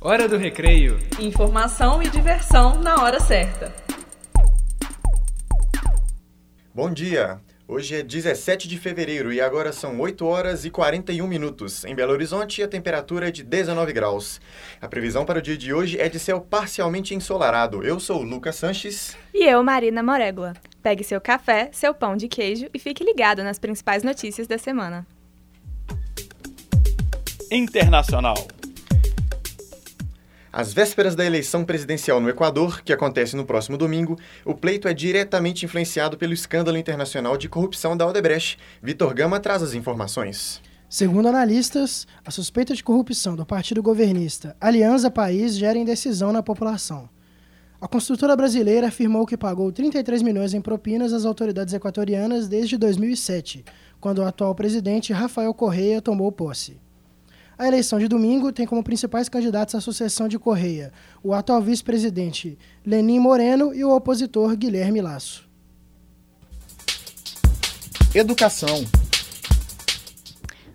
Hora do recreio. Informação e diversão na hora certa. Bom dia. Hoje é 17 de fevereiro e agora são 8 horas e 41 minutos. Em Belo Horizonte, a temperatura é de 19 graus. A previsão para o dia de hoje é de céu parcialmente ensolarado. Eu sou o Lucas Sanches. E eu, Marina Morégua. Pegue seu café, seu pão de queijo e fique ligado nas principais notícias da semana. Internacional. Às vésperas da eleição presidencial no Equador, que acontece no próximo domingo, o pleito é diretamente influenciado pelo escândalo internacional de corrupção da Odebrecht. Vitor Gama traz as informações. Segundo analistas, a suspeita de corrupção do partido governista Aliança País gera indecisão na população. A construtora brasileira afirmou que pagou 33 milhões em propinas às autoridades equatorianas desde 2007, quando o atual presidente Rafael Correia tomou posse. A eleição de domingo tem como principais candidatos a sucessão de Correia o atual vice-presidente Lenin Moreno e o opositor Guilherme Lasso. Educação.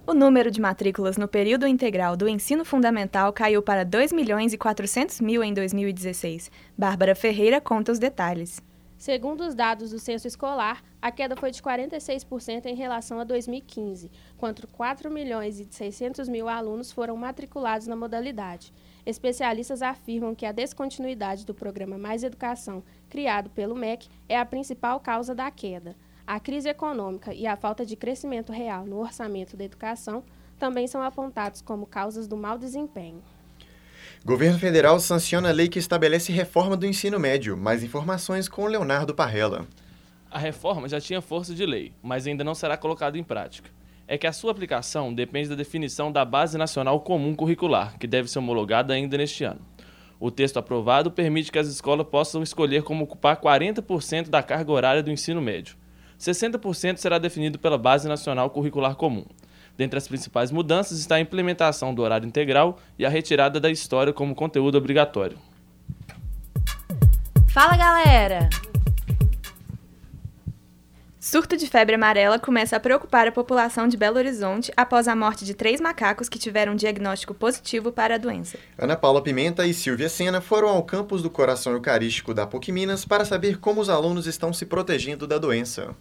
O número de matrículas no período integral do ensino fundamental caiu para 2 milhões e 400 mil em 2016. Bárbara Ferreira conta os detalhes. Segundo os dados do censo escolar, a queda foi de 46% em relação a 2015, quando 4 milhões e 600 mil alunos foram matriculados na modalidade. Especialistas afirmam que a descontinuidade do programa Mais Educação, criado pelo MEC, é a principal causa da queda. A crise econômica e a falta de crescimento real no orçamento da educação também são apontados como causas do mau desempenho. Governo federal sanciona a lei que estabelece reforma do ensino médio. Mais informações com Leonardo Parrella. A reforma já tinha força de lei, mas ainda não será colocada em prática. É que a sua aplicação depende da definição da Base Nacional Comum Curricular, que deve ser homologada ainda neste ano. O texto aprovado permite que as escolas possam escolher como ocupar 40% da carga horária do ensino médio. 60% será definido pela Base Nacional Curricular Comum. Dentre as principais mudanças está a implementação do horário integral e a retirada da história como conteúdo obrigatório. Fala galera! Surto de febre amarela começa a preocupar a população de Belo Horizonte após a morte de três macacos que tiveram um diagnóstico positivo para a doença. Ana Paula Pimenta e Silvia Sena foram ao campus do Coração Eucarístico da PUC Minas para saber como os alunos estão se protegendo da doença.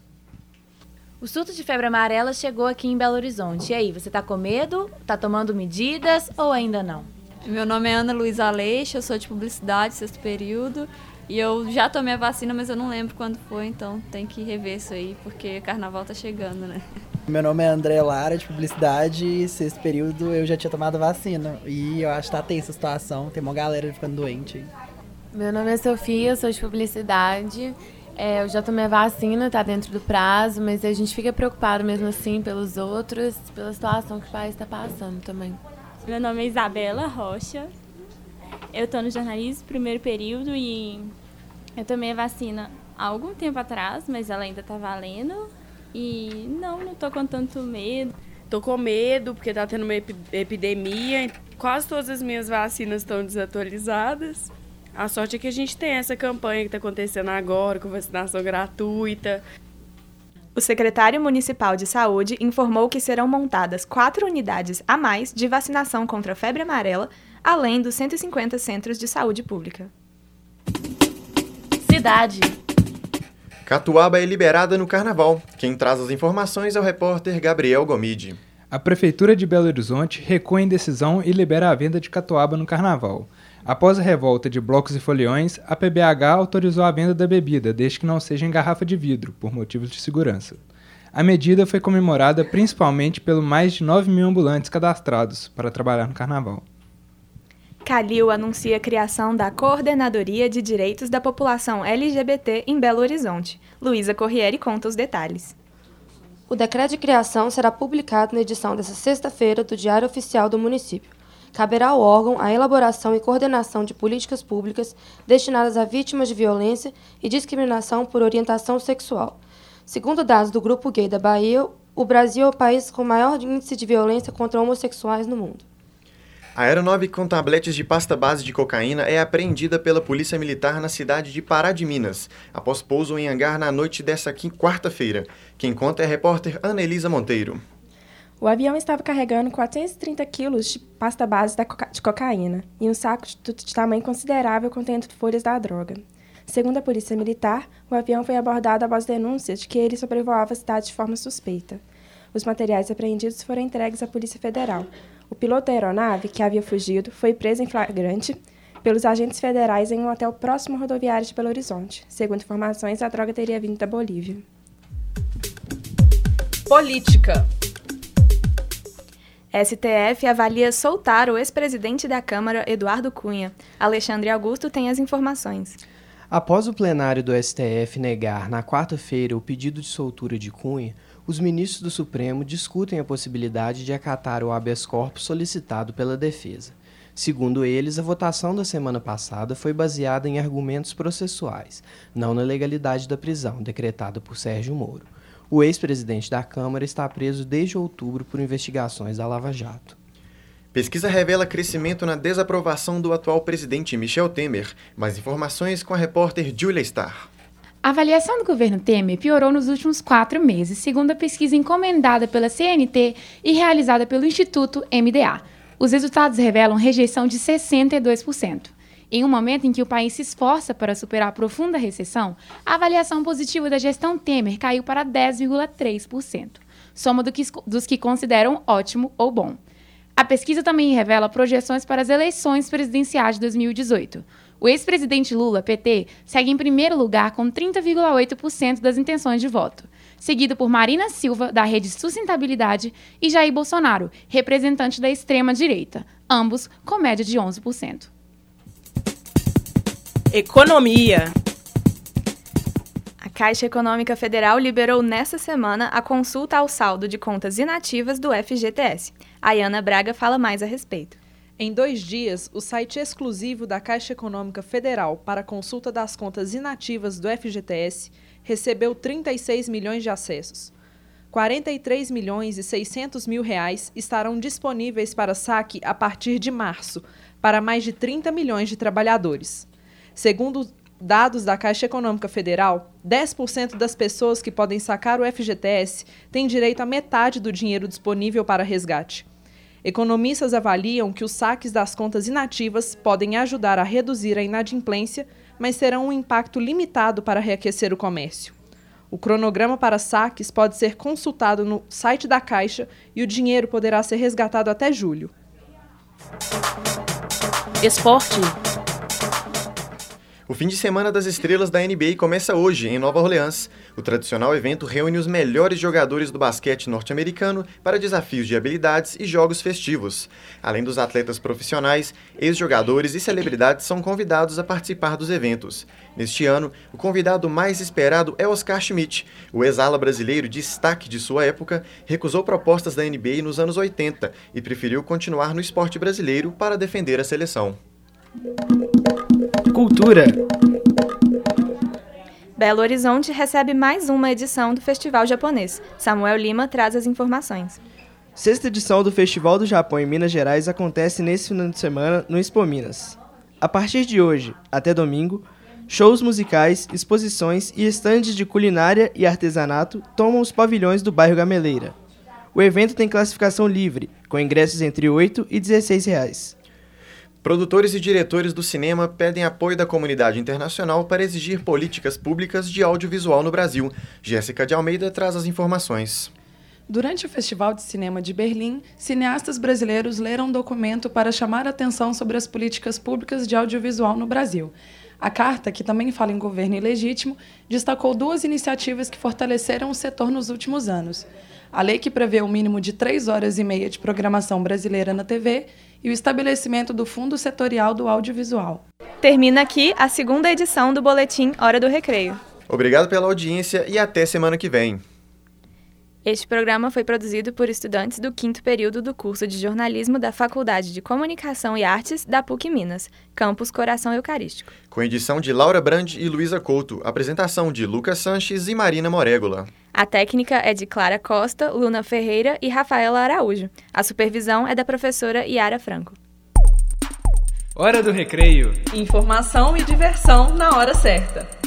O surto de febre amarela chegou aqui em Belo Horizonte. E aí, você tá com medo? Tá tomando medidas ou ainda não? Meu nome é Ana Luísa Aleixo, eu sou de publicidade, sexto período. E eu já tomei a vacina, mas eu não lembro quando foi, então tem que rever isso aí, porque carnaval tá chegando, né? Meu nome é André Lara, de publicidade, sexto período eu já tinha tomado a vacina. E eu acho que tá tensa a situação, tem uma galera ficando doente. Meu nome é Sofia, eu sou de publicidade. É, eu já tomei a vacina, tá dentro do prazo, mas a gente fica preocupado mesmo assim pelos outros, pela situação que o país está passando também. Meu nome é Isabela Rocha. Eu tô no jornalismo primeiro período e eu tomei a vacina há algum tempo atrás, mas ela ainda tá valendo. E não, não tô com tanto medo. Tô com medo porque tá tendo uma epidemia. Quase todas as minhas vacinas estão desatualizadas. A sorte é que a gente tem essa campanha que está acontecendo agora, com vacinação gratuita. O secretário municipal de saúde informou que serão montadas quatro unidades a mais de vacinação contra a febre amarela, além dos 150 centros de saúde pública. Cidade. Catuaba é liberada no carnaval. Quem traz as informações é o repórter Gabriel Gomide. A Prefeitura de Belo Horizonte recua em decisão e libera a venda de catuaba no carnaval. Após a revolta de blocos e foliões, a PBH autorizou a venda da bebida, desde que não seja em garrafa de vidro, por motivos de segurança. A medida foi comemorada principalmente pelo mais de 9 mil ambulantes cadastrados para trabalhar no carnaval. Calil anuncia a criação da Coordenadoria de Direitos da População LGBT em Belo Horizonte. Luísa Corriere conta os detalhes. O decreto de criação será publicado na edição desta sexta-feira do Diário Oficial do Município caberá ao órgão a elaboração e coordenação de políticas públicas destinadas a vítimas de violência e discriminação por orientação sexual. Segundo dados do Grupo Gay da Bahia, o Brasil é o país com maior índice de violência contra homossexuais no mundo. A aeronave com tabletes de pasta base de cocaína é apreendida pela Polícia Militar na cidade de Pará de Minas, após pouso em hangar na noite desta quarta-feira. Quem conta é a repórter Ana Elisa Monteiro. O avião estava carregando 430 quilos de pasta base de cocaína e um saco de tamanho considerável contendo folhas da droga. Segundo a Polícia Militar, o avião foi abordado após denúncias de que ele sobrevoava a cidade de forma suspeita. Os materiais apreendidos foram entregues à Polícia Federal. O piloto da aeronave, que havia fugido, foi preso em flagrante pelos agentes federais em um hotel próximo ao rodoviário de Belo Horizonte. Segundo informações, a droga teria vindo da Bolívia. Política. STF avalia soltar o ex-presidente da Câmara, Eduardo Cunha. Alexandre Augusto tem as informações. Após o plenário do STF negar na quarta-feira o pedido de soltura de Cunha, os ministros do Supremo discutem a possibilidade de acatar o habeas corpus solicitado pela defesa. Segundo eles, a votação da semana passada foi baseada em argumentos processuais, não na legalidade da prisão decretada por Sérgio Moro. O ex-presidente da Câmara está preso desde outubro por investigações da Lava Jato. Pesquisa revela crescimento na desaprovação do atual presidente Michel Temer. Mais informações com a repórter Julia Starr. A avaliação do governo Temer piorou nos últimos quatro meses, segundo a pesquisa encomendada pela CNT e realizada pelo Instituto MDA. Os resultados revelam rejeição de 62%. Em um momento em que o país se esforça para superar a profunda recessão, a avaliação positiva da gestão Temer caiu para 10,3%, soma do que, dos que consideram ótimo ou bom. A pesquisa também revela projeções para as eleições presidenciais de 2018. O ex-presidente Lula, PT, segue em primeiro lugar com 30,8% das intenções de voto, seguido por Marina Silva, da Rede Sustentabilidade, e Jair Bolsonaro, representante da extrema-direita, ambos com média de 11%. Economia. A Caixa Econômica Federal liberou nesta semana a consulta ao saldo de contas inativas do FGTS. A Ayana Braga fala mais a respeito. Em dois dias, o site exclusivo da Caixa Econômica Federal para consulta das contas inativas do FGTS recebeu 36 milhões de acessos. 43 milhões e 600 mil reais estarão disponíveis para saque a partir de março, para mais de 30 milhões de trabalhadores. Segundo dados da Caixa Econômica Federal, 10% das pessoas que podem sacar o FGTS têm direito a metade do dinheiro disponível para resgate. Economistas avaliam que os saques das contas inativas podem ajudar a reduzir a inadimplência, mas terão um impacto limitado para reaquecer o comércio. O cronograma para saques pode ser consultado no site da Caixa e o dinheiro poderá ser resgatado até julho. Esporte. O fim de semana das estrelas da NBA começa hoje, em Nova Orleans. O tradicional evento reúne os melhores jogadores do basquete norte-americano para desafios de habilidades e jogos festivos. Além dos atletas profissionais, ex-jogadores e celebridades são convidados a participar dos eventos. Neste ano, o convidado mais esperado é Oscar Schmidt. O ex-ala brasileiro destaque de sua época recusou propostas da NBA nos anos 80 e preferiu continuar no esporte brasileiro para defender a seleção. Cultura. Belo Horizonte recebe mais uma edição do Festival Japonês. Samuel Lima traz as informações. Sexta edição do Festival do Japão em Minas Gerais acontece nesse final de semana no Expo Minas. A partir de hoje até domingo, shows musicais, exposições e estandes de culinária e artesanato tomam os pavilhões do bairro Gameleira. O evento tem classificação livre, com ingressos entre R$ 8 e 16 reais. Produtores e diretores do cinema pedem apoio da comunidade internacional para exigir políticas públicas de audiovisual no Brasil. Jéssica de Almeida traz as informações. Durante o Festival de Cinema de Berlim, cineastas brasileiros leram um documento para chamar a atenção sobre as políticas públicas de audiovisual no Brasil. A carta, que também fala em governo ilegítimo, destacou duas iniciativas que fortaleceram o setor nos últimos anos. A lei que prevê um mínimo de três horas e meia de programação brasileira na TV e o estabelecimento do Fundo Setorial do Audiovisual. Termina aqui a segunda edição do Boletim Hora do Recreio. Obrigado pela audiência e até semana que vem. Este programa foi produzido por estudantes do quinto período do curso de jornalismo da Faculdade de Comunicação e Artes da PUC Minas, campus Coração Eucarístico. Com edição de Laura Brand e Luísa Couto, apresentação de Lucas Sanches e Marina Morégola. A técnica é de Clara Costa, Luna Ferreira e Rafaela Araújo. A supervisão é da professora Yara Franco. Hora do recreio. Informação e diversão na hora certa.